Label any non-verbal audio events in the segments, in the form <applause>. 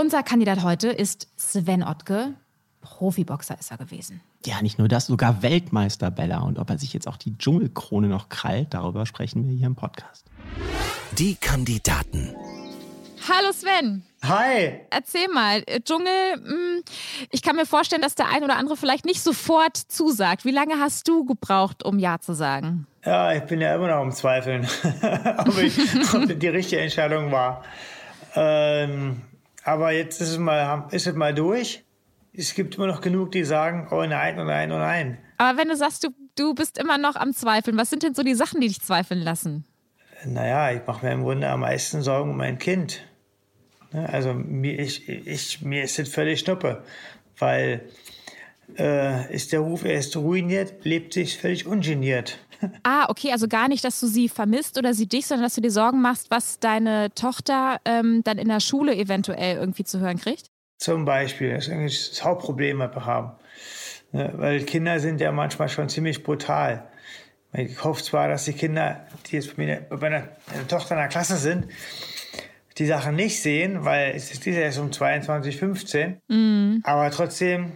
Unser Kandidat heute ist Sven Ottke. Profiboxer ist er gewesen. Ja, nicht nur das, sogar Weltmeister Bella. Und ob er sich jetzt auch die Dschungelkrone noch krallt, darüber sprechen wir hier im Podcast. Die Kandidaten. Hallo Sven. Hi. Erzähl mal, äh, Dschungel, hm, ich kann mir vorstellen, dass der ein oder andere vielleicht nicht sofort zusagt. Wie lange hast du gebraucht, um Ja zu sagen? Ja, ich bin ja immer noch im Zweifeln, <laughs> ob, ich, ob die richtige Entscheidung war. Ähm, aber jetzt ist es mal, ist es mal durch. Es gibt immer noch genug, die sagen, oh nein, oh nein, oh nein. Aber wenn du sagst, du, du bist immer noch am Zweifeln, was sind denn so die Sachen, die dich zweifeln lassen? Naja, ich mache mir im Grunde am meisten Sorgen um mein Kind. Ne, also mir, ich, ich, mir ist es völlig schnuppe, weil äh, ist der Ruf erst ruiniert, lebt sich völlig ungeniert. Ah, okay, also gar nicht, dass du sie vermisst oder sie dich, sondern dass du dir Sorgen machst, was deine Tochter ähm, dann in der Schule eventuell irgendwie zu hören kriegt? Zum Beispiel, das ist eigentlich das Hauptproblem, was wir haben. Ne, weil Kinder sind ja manchmal schon ziemlich brutal. Ich hoffe zwar, dass die Kinder, die jetzt bei meiner Tochter in der Klasse sind, die Sachen nicht sehen, weil es ist erst um 22.15 mhm. Aber trotzdem,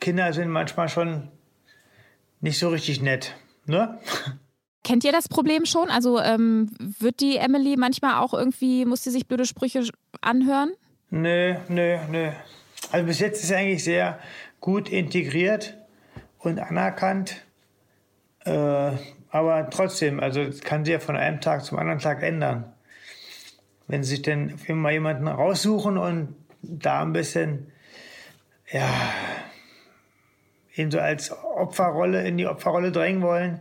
Kinder sind manchmal schon nicht so richtig nett. Ne? Kennt ihr das Problem schon? Also ähm, wird die Emily manchmal auch irgendwie, muss sie sich blöde Sprüche anhören? Nö, nö, nö. Also bis jetzt ist sie eigentlich sehr gut integriert und anerkannt. Äh, aber trotzdem, also kann sie ja von einem Tag zum anderen Tag ändern. Wenn sie sich denn immer jemanden raussuchen und da ein bisschen, ja, ihn so als Opferrolle, in die Opferrolle drängen wollen,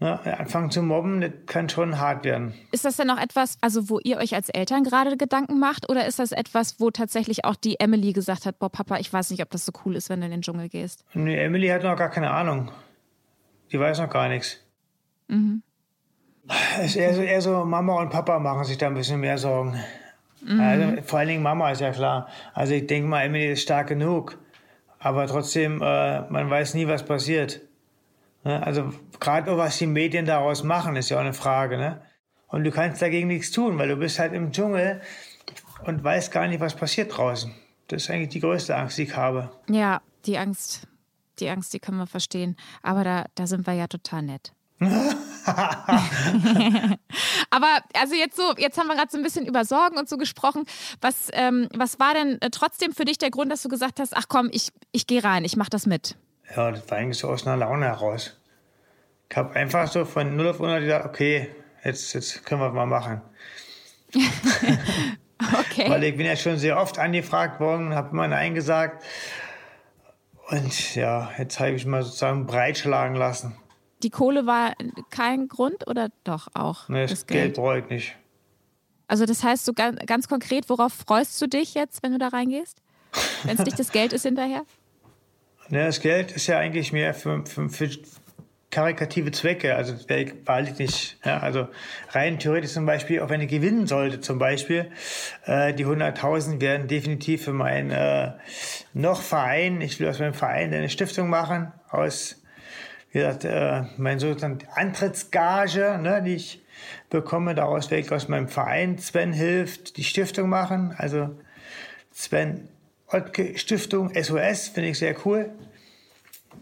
ne, anfangen zu mobben, das kann schon hart werden. Ist das denn auch etwas, also wo ihr euch als Eltern gerade Gedanken macht, oder ist das etwas, wo tatsächlich auch die Emily gesagt hat, boah Papa, ich weiß nicht, ob das so cool ist, wenn du in den Dschungel gehst? Nee, Emily hat noch gar keine Ahnung. Die weiß noch gar nichts. Mhm. Es ist eher so, eher so, Mama und Papa machen sich da ein bisschen mehr Sorgen. Mhm. Also, vor allen Dingen Mama ist ja klar. Also ich denke mal, Emily ist stark genug. Aber trotzdem, äh, man weiß nie, was passiert. Ne? Also gerade was die Medien daraus machen, ist ja auch eine Frage. Ne? Und du kannst dagegen nichts tun, weil du bist halt im Dschungel und weißt gar nicht, was passiert draußen. Das ist eigentlich die größte Angst, die ich habe. Ja, die Angst, die Angst, die können wir verstehen. Aber da, da sind wir ja total nett. <laughs> <laughs> Aber also jetzt so, jetzt haben wir gerade so ein bisschen über Sorgen und so gesprochen. Was, ähm, was war denn äh, trotzdem für dich der Grund, dass du gesagt hast, ach komm, ich, ich gehe rein, ich mache das mit? Ja, das war eigentlich so aus einer Laune heraus. Ich habe einfach so von 0 auf 100 gesagt, okay, jetzt, jetzt können wir mal machen. <laughs> okay. Weil ich bin ja schon sehr oft angefragt worden, habe immer Nein gesagt. Und ja, jetzt habe ich mal sozusagen breitschlagen lassen die Kohle war kein Grund oder doch auch? Nee, das, Geld, Geld brauche ich nicht. Also das heißt, so ganz, ganz konkret, worauf freust du dich jetzt, wenn du da reingehst? Wenn es nicht <laughs> das Geld ist hinterher? Ne, das Geld ist ja eigentlich mehr für, für, für karikative Zwecke. Also wahrlich nicht. Ja, also rein theoretisch zum Beispiel, auch wenn ich gewinnen sollte, zum Beispiel, äh, die 100.000 werden definitiv für meinen äh, noch Verein, ich will aus meinem Verein eine Stiftung machen, aus wie gesagt, äh, mein sogenannte Antrittsgage, ne, die ich bekomme, daraus werde ich aus meinem Verein Sven hilft, die Stiftung machen. Also Sven Ottke Stiftung SOS finde ich sehr cool.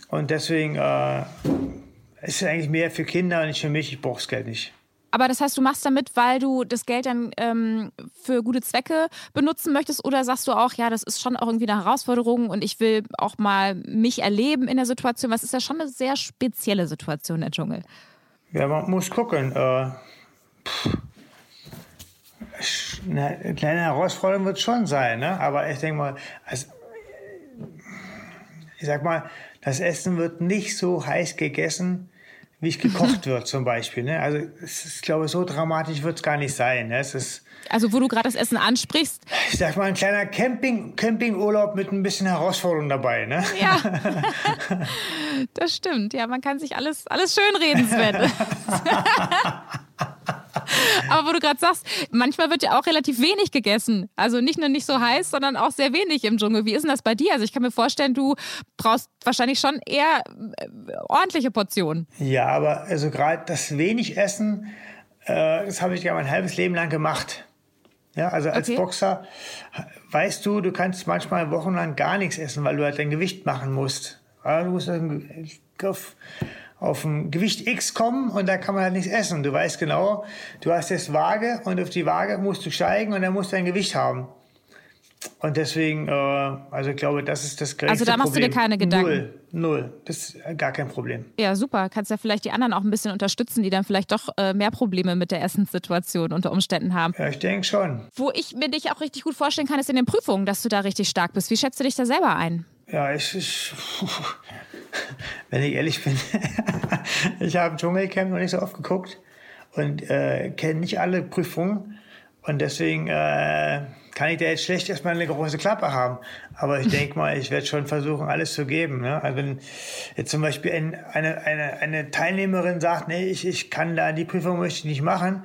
Und deswegen äh, ist es eigentlich mehr für Kinder und nicht für mich. Ich brauche das Geld nicht. Aber das heißt, du machst damit, weil du das Geld dann ähm, für gute Zwecke benutzen möchtest oder sagst du auch, ja, das ist schon auch irgendwie eine Herausforderung und ich will auch mal mich erleben in der Situation. Was ist ja schon eine sehr spezielle Situation, der Dschungel. Ja, man muss gucken. Äh, eine kleine Herausforderung wird schon sein, ne? aber ich denke mal, also, ich sag mal, das Essen wird nicht so heiß gegessen, wie es gekocht wird zum Beispiel. Ne? Also es ist, ich glaube, so dramatisch wird es gar nicht sein. Ne? Es ist, also wo du gerade das Essen ansprichst. ich sag mal, ein kleiner Camping, Campingurlaub mit ein bisschen Herausforderung dabei. Ne? Ja, <laughs> das stimmt. Ja, man kann sich alles, alles schön reden, Sven. <laughs> <laughs> Aber wo du gerade sagst, manchmal wird ja auch relativ wenig gegessen. Also nicht nur nicht so heiß, sondern auch sehr wenig im Dschungel. Wie ist denn das bei dir? Also ich kann mir vorstellen, du brauchst wahrscheinlich schon eher äh, ordentliche Portionen. Ja, aber also gerade das wenig Essen, äh, das habe ich ja mein halbes Leben lang gemacht. Ja, also als Okay. Boxer weißt du, du kannst manchmal wochenlang gar nichts essen, weil du halt dein Gewicht machen musst. Ja, du musst auf, auf ein Gewicht X kommen und da kann man halt nichts essen. Du weißt genau, du hast jetzt Waage und auf die Waage musst du steigen und dann musst du ein Gewicht haben. Und deswegen, äh, also ich glaube, das ist das größte Also da machst du dir Problem. keine Gedanken? Null, null. Das ist gar kein Problem. Ja, super. Kannst ja vielleicht die anderen auch ein bisschen unterstützen, die dann vielleicht doch äh, mehr Probleme mit der Essenssituation unter Umständen haben. Ja, ich denke schon. Wo ich mir dich auch richtig gut vorstellen kann, ist in den Prüfungen, dass du da richtig stark bist. Wie schätzt du dich da selber ein? Ja, ich, ich <laughs> <laughs> wenn ich ehrlich bin, <laughs> ich habe Dschungelcamp noch nicht so oft geguckt und äh, kenne nicht alle Prüfungen und deswegen äh, kann ich da jetzt schlecht erstmal eine große Klappe haben. Aber ich denke mal, ich werde schon versuchen, alles zu geben. Ne? Also wenn jetzt zum Beispiel ein, eine, eine, eine Teilnehmerin sagt, nee, ich, ich kann da die Prüfung möchte ich nicht machen,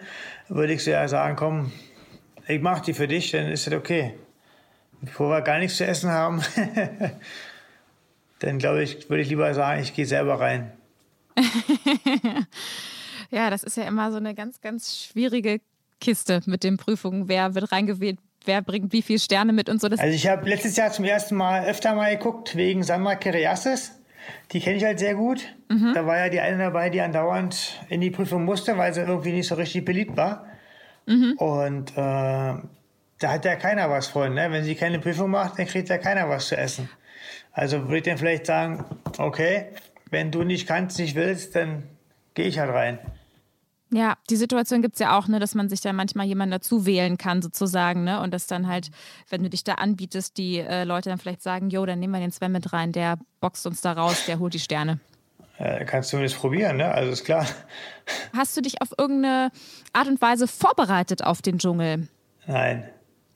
würde ich so ja sagen, komm, ich mache die für dich, dann ist das okay. Bevor wir gar nichts zu essen haben, <laughs> dann glaube ich, würde ich lieber sagen, ich gehe selber rein. <laughs> Ja, das ist ja immer so eine ganz, ganz schwierige Kiste mit den Prüfungen. Wer wird reingewählt? Wer bringt wie viele Sterne mit und so? Das Also ich habe letztes Jahr zum ersten Mal öfter mal geguckt, wegen Sandra Keriassis. Die kenne ich halt sehr gut. Da war ja die eine dabei, die andauernd in die Prüfung musste, weil sie irgendwie nicht so richtig beliebt war. Und äh, da hat ja keiner was von. Ne? Wenn sie keine Prüfung macht, dann kriegt ja keiner was zu essen. Also würde ich dann vielleicht sagen, okay, wenn du nicht kannst, nicht willst, dann gehe ich halt rein. Ja, die Situation gibt es ja auch, ne, dass man sich da manchmal jemanden dazu wählen kann, sozusagen, ne? Und dass dann halt, wenn du dich da anbietest, die äh, Leute dann vielleicht sagen, jo, dann nehmen wir den Sven mit rein, der boxt uns da raus, der holt die Sterne. Äh, kannst du zumindest probieren, ne? Also ist klar. Hast du dich auf irgendeine Art und Weise vorbereitet auf den Dschungel? Nein.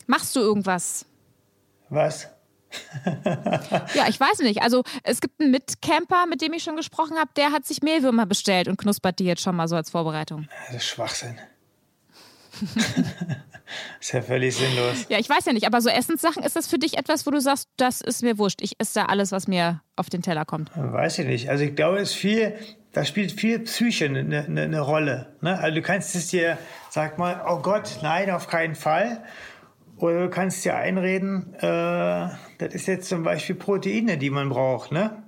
Machst du irgendwas? Was? <laughs> Ja, ich weiß nicht. Also es gibt einen Mitcamper, mit dem ich schon gesprochen habe, der hat sich Mehlwürmer bestellt und knuspert die jetzt schon mal so als Vorbereitung. Das ist Schwachsinn. <laughs> ist ja völlig sinnlos. Ja, ich weiß ja nicht, aber so Essenssachen, ist das für dich etwas, wo du sagst, das ist mir wurscht. Ich esse da alles, was mir auf den Teller kommt. Weiß ich nicht. Also ich glaube, es viel, da spielt viel Psyche eine, eine, eine Rolle. Ne? Also du kannst es dir, sag mal, oh Gott, nein, auf keinen Fall. Oder du kannst dir einreden, äh, das ist jetzt zum Beispiel Proteine, die man braucht. Ne?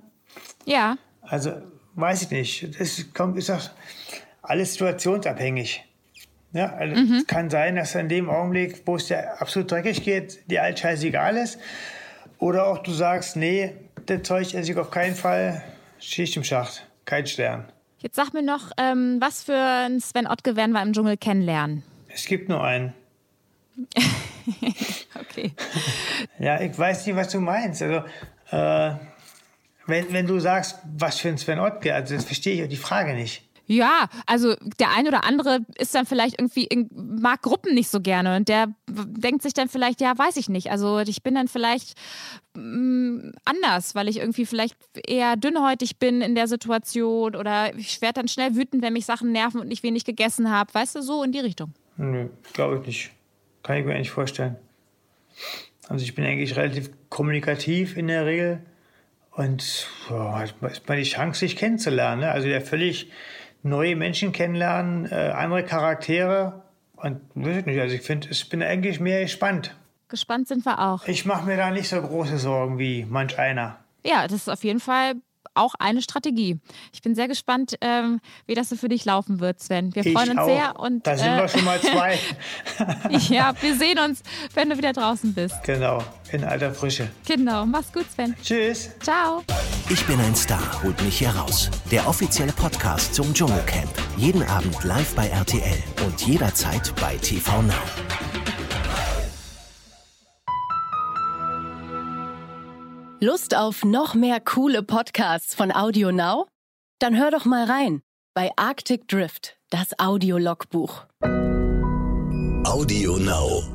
Ja, Also weiß ich nicht. Das kommt, ist auch alles situationsabhängig. Ja, also Es kann sein, dass in dem Augenblick, wo es dir absolut dreckig geht, dir alles scheißegal ist. Oder auch du sagst, nee, das Zeug esse ich auf keinen Fall. Schicht im Schacht. Kein Stern. jetzt sag mir noch, ähm, was für einen Sven Ottke werden wir im Dschungel kennenlernen? Es gibt nur einen. <laughs> <laughs> Okay. Ja, ich weiß nicht, was du meinst. Also, äh, wenn, wenn du sagst, was für ein Sven Ottke, also das verstehe ich die Frage nicht. Ja, also der ein oder andere ist dann vielleicht irgendwie, in, mag Gruppen nicht so gerne und der denkt sich dann vielleicht, ja, weiß ich nicht. Also ich bin dann vielleicht mm, anders, weil ich irgendwie vielleicht eher dünnhäutig bin in der Situation oder ich werde dann schnell wütend, wenn mich Sachen nerven und ich wenig gegessen habe. Weißt du, so in die Richtung. Nö, glaube ich nicht. Kann ich mir nicht vorstellen. Also ich bin eigentlich relativ kommunikativ in der Regel und ja, hat mal die Chance, sich kennenzulernen. Ne? Also ja völlig neue Menschen kennenlernen, äh, andere Charaktere und weiß ich nicht. Also ich finde, ich bin eigentlich mehr gespannt. Gespannt sind wir auch. Ich mache mir da nicht so große Sorgen wie manch einer. Ja, das ist auf jeden Fall auch eine Strategie. Ich bin sehr gespannt, ähm, wie das so für dich laufen wird, Sven. Wir freuen ich uns auch. sehr und da sind äh, wir schon mal zwei. <laughs> ja, wir sehen uns, wenn du wieder draußen bist. genau, in alter Frische. Genau, mach's gut, Sven. Tschüss. Ciao. Ich bin ein Star, holt mich hier raus. Der offizielle Podcast zum Dschungelcamp. Jeden Abend live bei RTL und jederzeit bei TV Now. Lust auf noch mehr coole Podcasts von Audio Now? Dann hör doch mal rein bei Arctic Drift, das Audiologbuch. Audio Now.